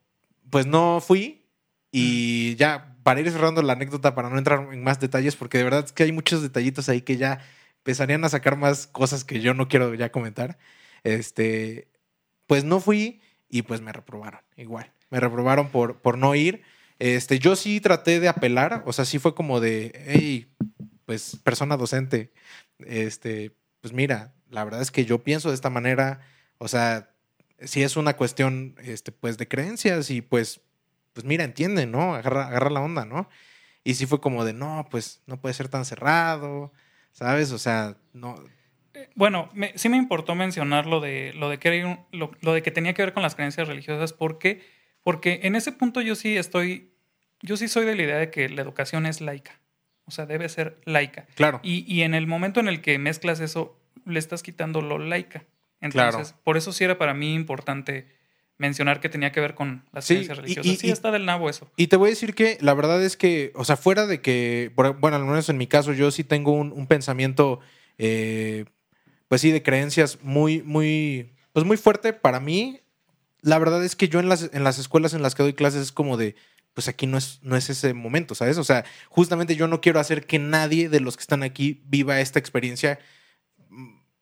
Pues no fui y ya, para ir cerrando la anécdota, para no entrar en más detalles, porque de verdad es que hay muchos detallitos ahí que ya empezarían a sacar más cosas que yo no quiero ya comentar. Este, pues no fui y pues me reprobaron igual. Me reprobaron por, por no ir. Este, yo sí traté de apelar, o sea, sí fue como de, hey, pues persona docente, este, pues mira, la verdad es que yo pienso de esta manera, o sea, si es una cuestión, este, pues, de creencias y pues, pues mira, entiende, ¿no? Agarra, agarra la onda, ¿no? Y sí fue como de, no, pues, no puede ser tan cerrado, ¿sabes? O sea, no... Bueno, sí me importó mencionar lo de, lo, de que lo, lo de que tenía que ver con las creencias religiosas porque, porque en ese punto yo sí estoy, yo sí soy de la idea de que la educación es laica. O sea, debe ser laica. Claro. Y, y en el momento en el que mezclas eso, le estás quitando lo laica. Entonces, por eso sí era para mí importante mencionar que tenía que ver con las ciencias religiosas. Y, sí, está del nabo eso. Y te voy a decir que la verdad es que, o sea, fuera de que, bueno, al menos en mi caso, yo sí tengo un, pensamiento, eh, pues sí, de creencias muy, muy, pues muy fuerte para mí. La verdad es que yo en las, en las escuelas en las que doy clases es como de, pues aquí no es, no es ese momento, ¿sabes? O sea, justamente yo no quiero hacer que nadie de los que están aquí viva esta experiencia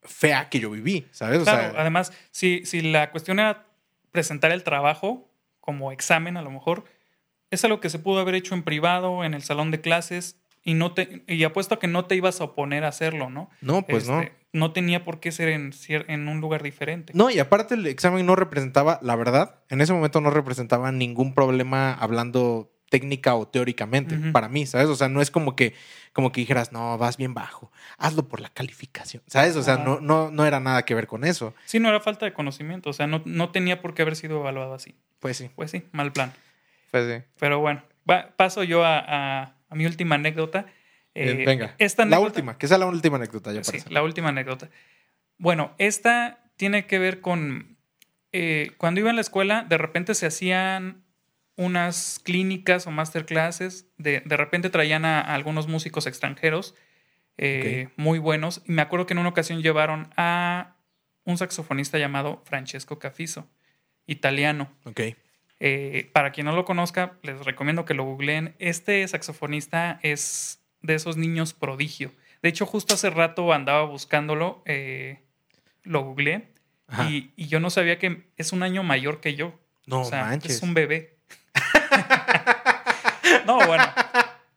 fea que yo viví, ¿sabes? Claro, además, si, si la cuestión era presentar el trabajo como examen, a lo mejor, es algo que se pudo haber hecho en privado, en el salón de clases, y no te y apuesto a que no te ibas a oponer a hacerlo, ¿no? No, pues no. Este, no tenía por qué ser en, en un lugar diferente. No, y aparte el examen no representaba, la verdad, en ese momento no representaba ningún problema hablando técnica o teóricamente para mí, ¿sabes? O sea, no es como que, como que dijeras, no, vas bien bajo, hazlo por la calificación, ¿sabes? O sea, no, no, no era nada que ver con eso. Sí, no era falta de conocimiento, o sea, no, no tenía por qué haber sido evaluado así. Pues sí. Pues sí, mal plan. Pues sí. Pero bueno, paso yo a, a, mi última anécdota. Eh, venga, esta la última, que sea la última anécdota ya Sí, la última anécdota. Bueno, esta tiene que ver con... Eh, cuando iba en la escuela, de repente se hacían unas clínicas o masterclasses. De, de repente traían a, algunos músicos extranjeros eh, muy buenos. Y me acuerdo que en una ocasión llevaron a un saxofonista llamado Francesco Cafiso, italiano. Eh, para quien no lo conozca, les recomiendo que lo googleen. Este saxofonista es de esos niños prodigio. De hecho, justo hace rato andaba buscándolo, eh, lo googleé y, y, yo no sabía que es un año mayor que yo. No manches. Es un bebé. [laughs] no, bueno.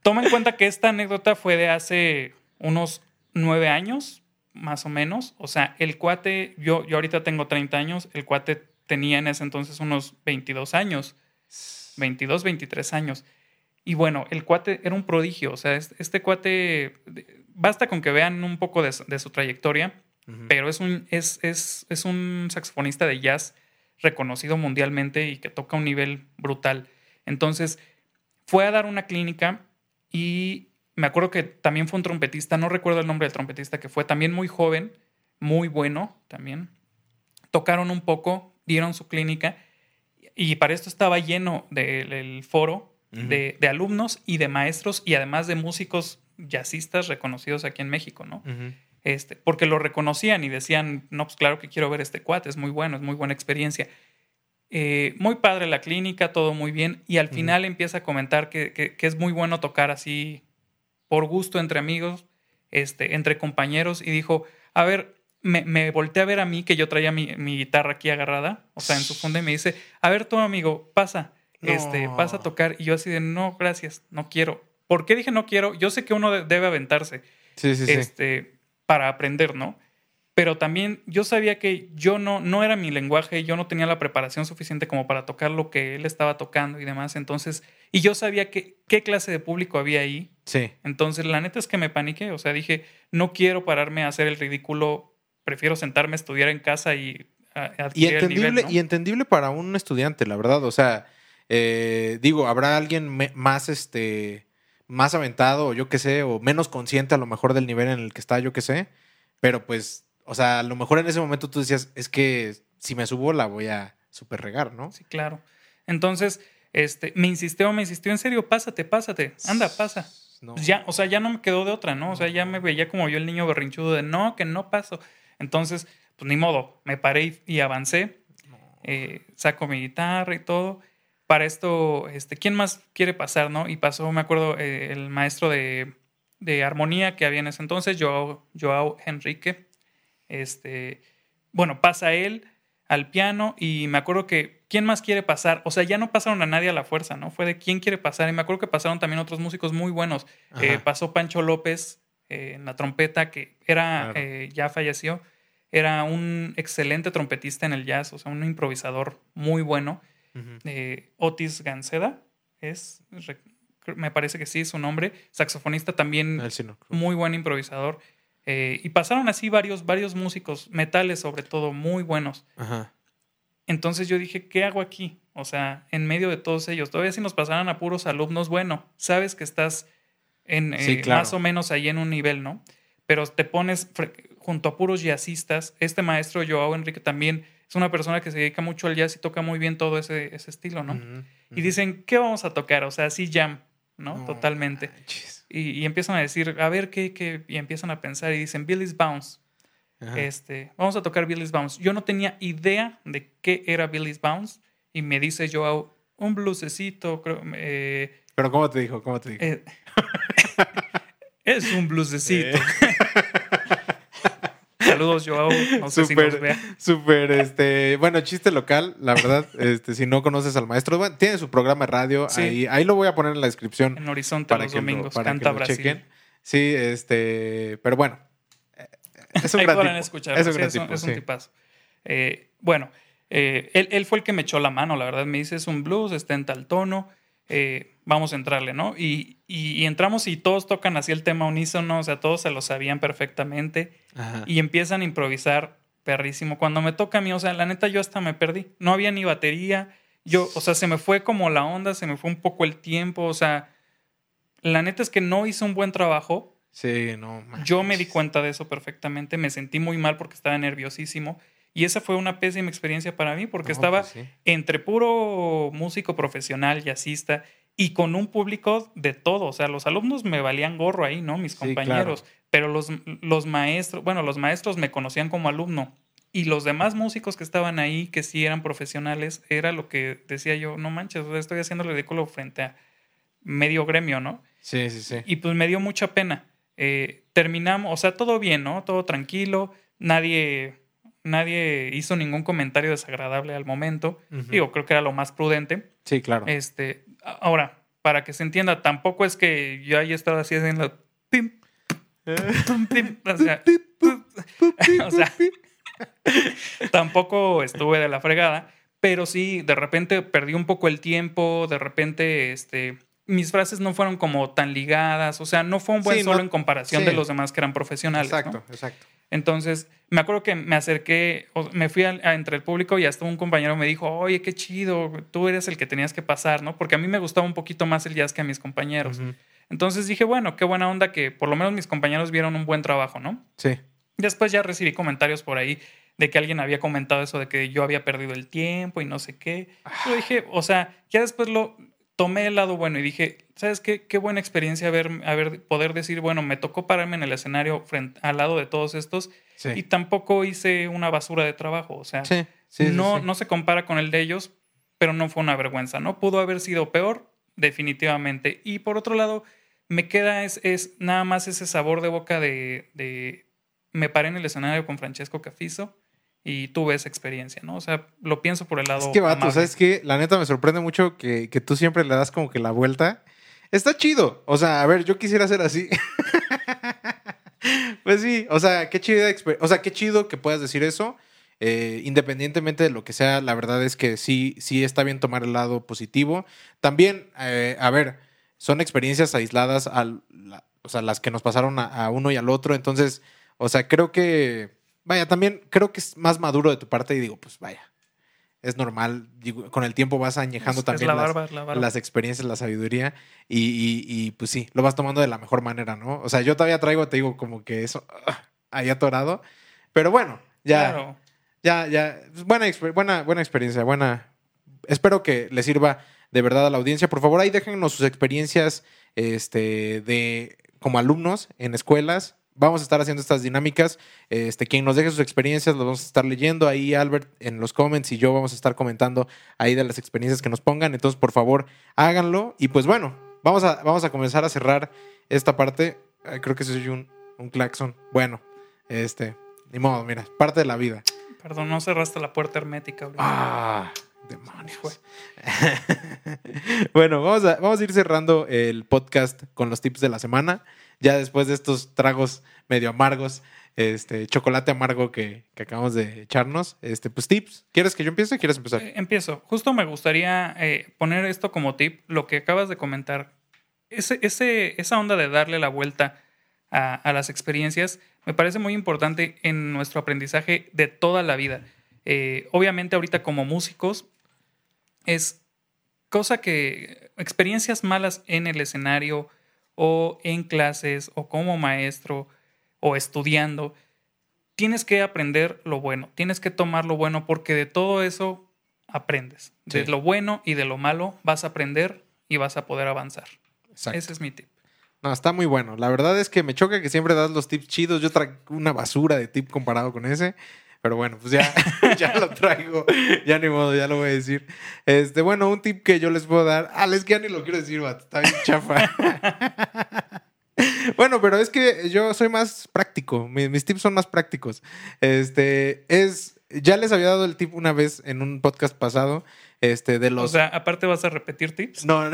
Toma en cuenta que esta anécdota fue de hace unos nueve años, más o menos. O sea, el cuate, yo, yo ahorita tengo 30 años, el cuate tenía en ese entonces unos 22 años. 22, 23 años. Y bueno, el cuate era un prodigio. O sea, este, cuate, basta con que vean un poco de, su trayectoria, pero es un, es, es, es un saxofonista de jazz reconocido mundialmente y que toca un nivel brutal. Entonces, fue a dar una clínica y me acuerdo que también fue un trompetista, no recuerdo el nombre del trompetista, que fue también muy joven, muy bueno también. Tocaron un poco, dieron su clínica y para esto estaba lleno del foro de, alumnos y de maestros y además de músicos jazzistas reconocidos aquí en México, ¿no? Este, porque lo reconocían y decían, no, pues claro que quiero ver este cuate, es muy bueno, es muy buena experiencia. Eh, muy padre la clínica, todo muy bien, y al final empieza a comentar que, que, es muy bueno tocar así por gusto entre amigos, este, entre compañeros, y dijo, a ver, me, me volteé a ver a mí, que yo traía mi, mi, guitarra aquí agarrada, o sea, en su funda, y me dice, a ver, tu amigo, pasa, este, pasa a tocar, y yo así de, no, gracias, no quiero. ¿Por qué dije no quiero? Yo sé que uno debe aventarse. Sí, sí, este, para aprender, ¿no? Pero también yo sabía que yo no, no era mi lenguaje, yo no tenía la preparación suficiente como para tocar lo que él estaba tocando y demás. Entonces, y yo sabía que, qué clase de público había ahí. Sí. Entonces, la neta es que me paniqué. O sea, dije, no quiero pararme a hacer el ridículo, prefiero sentarme a estudiar en casa y y entendible, y entendible para un estudiante, la verdad. O sea, eh, digo, habrá alguien más este más aventado, o yo qué sé, o menos consciente a lo mejor del nivel en el que está, yo qué sé. Pero pues, o sea, a lo mejor en ese momento tú decías, es que si me subo la voy a super regar, ¿no? Sí, claro. Entonces, este, me insistió, me insistió, en serio, pásate, pásate, anda, pasa. Pues ya, o sea, ya no me quedó de otra, ¿no? O sea, ya me veía como yo el niño berrinchudo de no, que no paso. Entonces, pues ni modo, me paré y, avancé, eh, saco mi guitarra y todo para esto, este, ¿quién más quiere pasar, no? Y pasó, me acuerdo, eh, el maestro de, de, armonía que había en ese entonces, Joao, Joao Enrique. Este, bueno, pasa él al piano y me acuerdo que, ¿quién más quiere pasar? O sea, ya no pasaron a nadie a la fuerza, ¿no? Fue de quién quiere pasar. Y me acuerdo que pasaron también otros músicos muy buenos. Eh, pasó Pancho López eh, en la trompeta, que era, ya falleció. era un excelente trompetista en el jazz, o sea, un improvisador muy bueno. Eh, Otis Ganceda es, me parece que sí es su nombre, saxofonista también, muy buen improvisador. Eh, y pasaron así varios, varios músicos, metales sobre todo, muy buenos. Entonces yo dije, ¿qué hago aquí? O sea, en medio de todos ellos, todavía si nos pasaran a puros alumnos, bueno, sabes que estás en eh, más o menos ahí en un nivel, ¿no? Pero te pones junto a puros jazzistas. Este maestro Joao Enrique también es una persona que se dedica mucho al jazz y toca muy bien todo ese, ese estilo, ¿no? Y dicen, ¿qué vamos a tocar? O sea, sí jam, ¿no? Totalmente. Y, empiezan a decir, a ver qué, qué, y empiezan a pensar y dicen, Billy's Bounce. Este, vamos a tocar Billy's Bounce. Yo no tenía idea de qué era Billy's Bounce y me dice Joao, un blusecito, creo. Eh, Pero ¿cómo te dijo? ¿Cómo te dijo? Eh, [laughs] es un blusecito. [laughs] Saludos, Joao. No sé si nos vea. Súper, este, bueno, chiste local, la verdad. [laughs] Este, si no conoces al maestro, bueno, tiene su programa de radio. Ahí, ahí lo voy a poner en la descripción. En Horizonte para los domingos, para canta Brasil. Chequen. Sí, este, pero bueno. Es un ahí gran escuchar. Es un, gran tipo, es un tipazo. Eh, bueno, eh, él, él, fue el que me echó la mano, la verdad. Me dice, es un blues, está en tal tono. Eh, vamos a entrarle, ¿no? Y, y, entramos y todos tocan así el tema unísono, o sea, todos se lo sabían perfectamente y empiezan a improvisar perrísimo. Cuando me toca a mí, o sea, la neta yo hasta me perdí, no había ni batería, yo, o sea, se me fue como la onda, se me fue un poco el tiempo, o sea, la neta es que no hice un buen trabajo. Sí, no. Yo me di cuenta de eso perfectamente, me sentí muy mal porque estaba nerviosísimo. Y esa fue una pésima experiencia para mí porque estaba pues entre puro músico profesional, jazzista, y con un público de todo. O sea, los alumnos me valían gorro ahí, ¿no? Mis compañeros. Pero los, los maestros, bueno, los maestros me conocían como alumno. Y los demás músicos que estaban ahí, que sí eran profesionales, era lo que decía yo, no manches, estoy haciendo ridículo frente a medio gremio, ¿no? Sí, sí, sí. Y pues me dio mucha pena. Eh, terminamos, o sea, todo bien, ¿no? Todo tranquilo, nadie, nadie hizo ningún comentario desagradable al momento. Digo, creo que era lo más prudente. Sí, claro. Este, Ahora, para que se entienda, tampoco es que yo haya estado así o sea, [laughs] o sea tampoco estuve de la fregada, pero sí, de repente perdí un poco el tiempo, de repente, este, mis frases no fueron como tan ligadas, o sea, no fue un buen solo en comparación de los demás que eran profesionales. Exacto, exacto. Entonces, me acuerdo que me acerqué, me fui a, entre el público y hasta un compañero me dijo, oye, qué chido, tú eres el que tenías que pasar, ¿no? Porque a mí me gustaba un poquito más el jazz que a mis compañeros. Entonces dije, bueno, qué buena onda que por lo menos mis compañeros vieron un buen trabajo, ¿no? Sí. Después ya recibí comentarios por ahí de que alguien había comentado eso de que yo había perdido el tiempo y no sé qué. Yo dije, o sea, ya después lo, tomé el lado bueno y dije, ¿sabes qué? Qué buena experiencia haber, poder decir, bueno, me tocó pararme en el escenario frente, al lado de todos estos y tampoco hice una basura de trabajo. O sea, no, no se compara con el de ellos, pero no fue una vergüenza, ¿no? Pudo haber sido peor, definitivamente. Y por otro lado, me queda es, es nada más ese sabor de boca de, de... Me paré en el escenario con Francesco Cafizo y tuve esa experiencia, ¿no? O sea, lo pienso por el lado. Es que vato, ¿sabes qué? La neta me sorprende mucho que, que, tú siempre le das como que la vuelta. Está chido. O sea, a ver, yo quisiera hacer así. [laughs] pues sí, o sea, qué chido, o sea, qué chido que puedas decir eso. Eh, independientemente de lo que sea, la verdad es que sí, sí está bien tomar el lado positivo. También, eh, a ver, son experiencias aisladas, al, o sea, las que nos pasaron a uno y al otro. Entonces, o sea, creo que vaya, también creo que es más maduro de tu parte y digo, pues vaya, es normal. con el tiempo vas añejando también las, experiencias, la sabiduría y, y, pues sí, lo vas tomando de la mejor manera, ¿no? O sea, yo todavía traigo, te digo, como que eso ah, ahí atorado, pero bueno, ya, ya, ya, buena, buena, buena experiencia, buena. Espero que les sirva de verdad a la audiencia. Por favor, ahí déjennos sus experiencias este, de como alumnos en escuelas, vamos a estar haciendo estas dinámicas. Este, quien nos deje sus experiencias, los vamos a estar leyendo ahí, Albert, en los comments y yo vamos a estar comentando ahí de las experiencias que nos pongan. Entonces, por favor, háganlo. Y pues bueno, vamos a, vamos a comenzar a cerrar esta parte. creo que soy un, un claxon. Bueno, este, ni modo, mira, parte de la vida. Perdón, no cerraste la puerta hermética. Bro. Ah, demonios. [laughs] bueno, vamos a, vamos a ir cerrando el podcast con los tips de la semana. Ya después de estos tragos medio amargos, este chocolate amargo que, acabamos de echarnos, este, pues tips. ¿Quieres que yo empiece o quieres empezar? Eh, empiezo. Justo me gustaría eh, poner esto como tip, lo que acabas de comentar. Ese, ese, esa onda de darle la vuelta a, las experiencias me parece muy importante en nuestro aprendizaje de toda la vida. Eh, obviamente ahorita como músicos es cosa que experiencias malas en el escenario o en clases o como maestro o estudiando, tienes que aprender lo bueno, tienes que tomar lo bueno porque de todo eso aprendes. De lo bueno y de lo malo vas a aprender y vas a poder avanzar. Ese es mi tip. No, está muy bueno. La verdad es que me choca que siempre das los tips chidos. Yo traigo una basura de tip comparado con ese. Pero bueno, pues ya, [laughs] ya lo traigo. Ya ni modo, ya lo voy a decir. Este, bueno, un tip que yo les puedo dar. Ah, es que ya ni lo quiero decir, vato. Está bien chafa. [laughs] bueno, pero es que yo soy más práctico. Mis, tips son más prácticos. Este, es. Ya les había dado el tip una vez en un podcast pasado. Este, de los. O sea, aparte vas a repetir tips. No,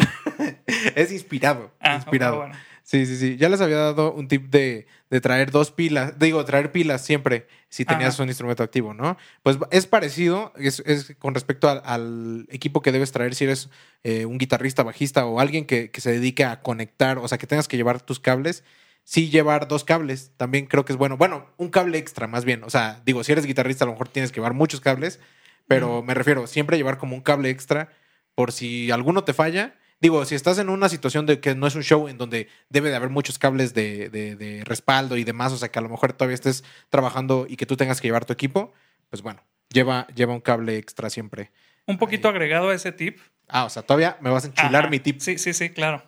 [laughs] es inspirado. Ah, inspirado. bueno. Sí, sí, sí. Ya les había dado un tip de, traer dos pilas, digo, traer pilas siempre si tenías un instrumento activo, ¿no? Pues es parecido, es, con respecto al, equipo que debes traer si eres eh, un guitarrista, bajista o alguien que, se dedique a conectar, o sea, que tengas que llevar tus cables. Sí, llevar dos cables también creo que es bueno. Bueno, un cable extra más bien. O sea, digo, si eres guitarrista a lo mejor tienes que llevar muchos cables, pero me refiero, siempre llevar como un cable extra por si alguno te falla Digo, si estás en una situación de que no es un show en donde debe de haber muchos cables de, respaldo y demás, o sea, que a lo mejor todavía estés trabajando y que tú tengas que llevar tu equipo, pues bueno, lleva, lleva un cable extra siempre. Un poquito agregado a ese tip. Ah, o sea, todavía me vas a enchilar mi tip. Sí, sí, sí, claro.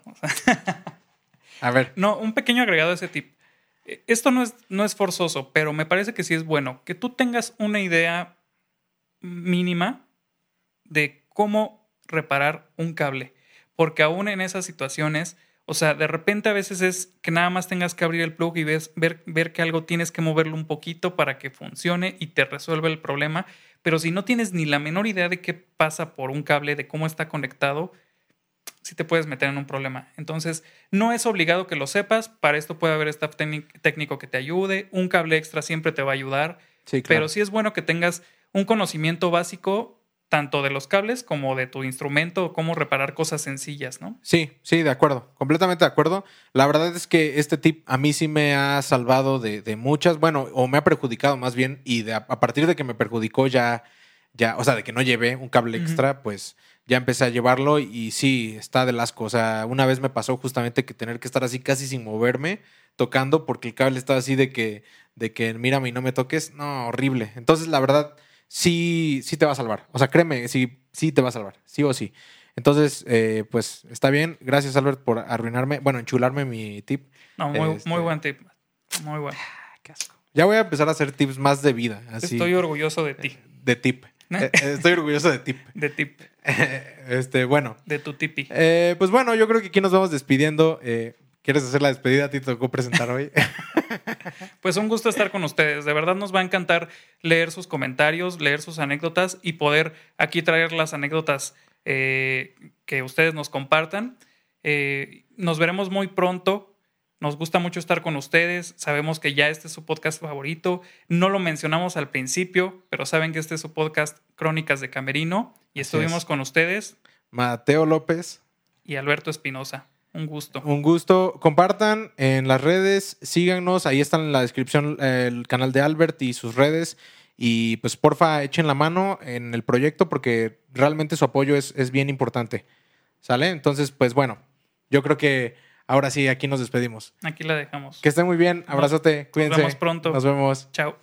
[laughs] a ver. No, un pequeño agregado a ese tip. Esto no es, no es forzoso, pero me parece que sí es bueno que tú tengas una idea mínima de cómo reparar un cable porque aún en esas situaciones, o sea, de repente a veces es que nada más tengas que abrir el plug y ves, ver, ver que algo tienes que moverlo un poquito para que funcione y te resuelva el problema, pero si no tienes ni la menor idea de qué pasa por un cable, de cómo está conectado, sí te puedes meter en un problema. Entonces, no es obligado que lo sepas, para esto puede haber staff técnico que te ayude, un cable extra siempre te va a ayudar, pero sí es bueno que tengas un conocimiento básico tanto de los cables como de tu instrumento, cómo reparar cosas sencillas, ¿no? Sí, sí, de acuerdo, completamente de acuerdo. La verdad es que este tip a mí sí me ha salvado de, muchas, bueno, o me ha perjudicado más bien, y de, a, partir de que me perjudicó ya, ya, o sea, de que no llevé un cable extra, pues ya empecé a llevarlo y sí, está de asco. O sea, una vez me pasó justamente que tener que estar así casi sin moverme, tocando, porque el cable estaba así de que, de que mírame y no me toques, no, horrible. Entonces, la verdad sí, sí te va a salvar. O sea, créeme, sí, sí te va a salvar, sí o sí. Entonces, eh, pues está bien. Gracias, Albert, por arruinarme, bueno, enchularme mi tip. No, muy, este, muy buen tip. Muy bueno. Ah, qué asco. Ya voy a empezar a hacer tips más de vida. Así. Estoy orgulloso de ti. De tip. ¿Eh? Eh, estoy orgulloso de tip. De tip. [laughs] Este, bueno. De tu tipi. pues bueno, yo creo que aquí nos vamos despidiendo. ¿Quieres hacer la despedida? A ti te tocó presentar hoy. [laughs] pues un gusto estar con ustedes. De verdad nos va a encantar leer sus comentarios, leer sus anécdotas y poder aquí traer las anécdotas eh, que ustedes nos compartan. Eh, nos veremos muy pronto. Nos gusta mucho estar con ustedes. Sabemos que ya este es su podcast favorito. No lo mencionamos al principio, pero saben que este es su podcast Crónicas de Camerino. Y estuvimos con ustedes. Mateo López. Y Alberto Espinosa. Un gusto. Un gusto. Compartan en las redes, síganos, ahí están en la descripción el canal de Albert y sus redes. Y pues porfa, echen la mano en el proyecto porque realmente su apoyo es, es bien importante. ¿Sale? Entonces, pues bueno, yo creo que ahora sí, aquí nos despedimos. Aquí la dejamos. Que estén muy bien. Abrazote. Cuídense. Nos vemos pronto. Nos vemos. Chao.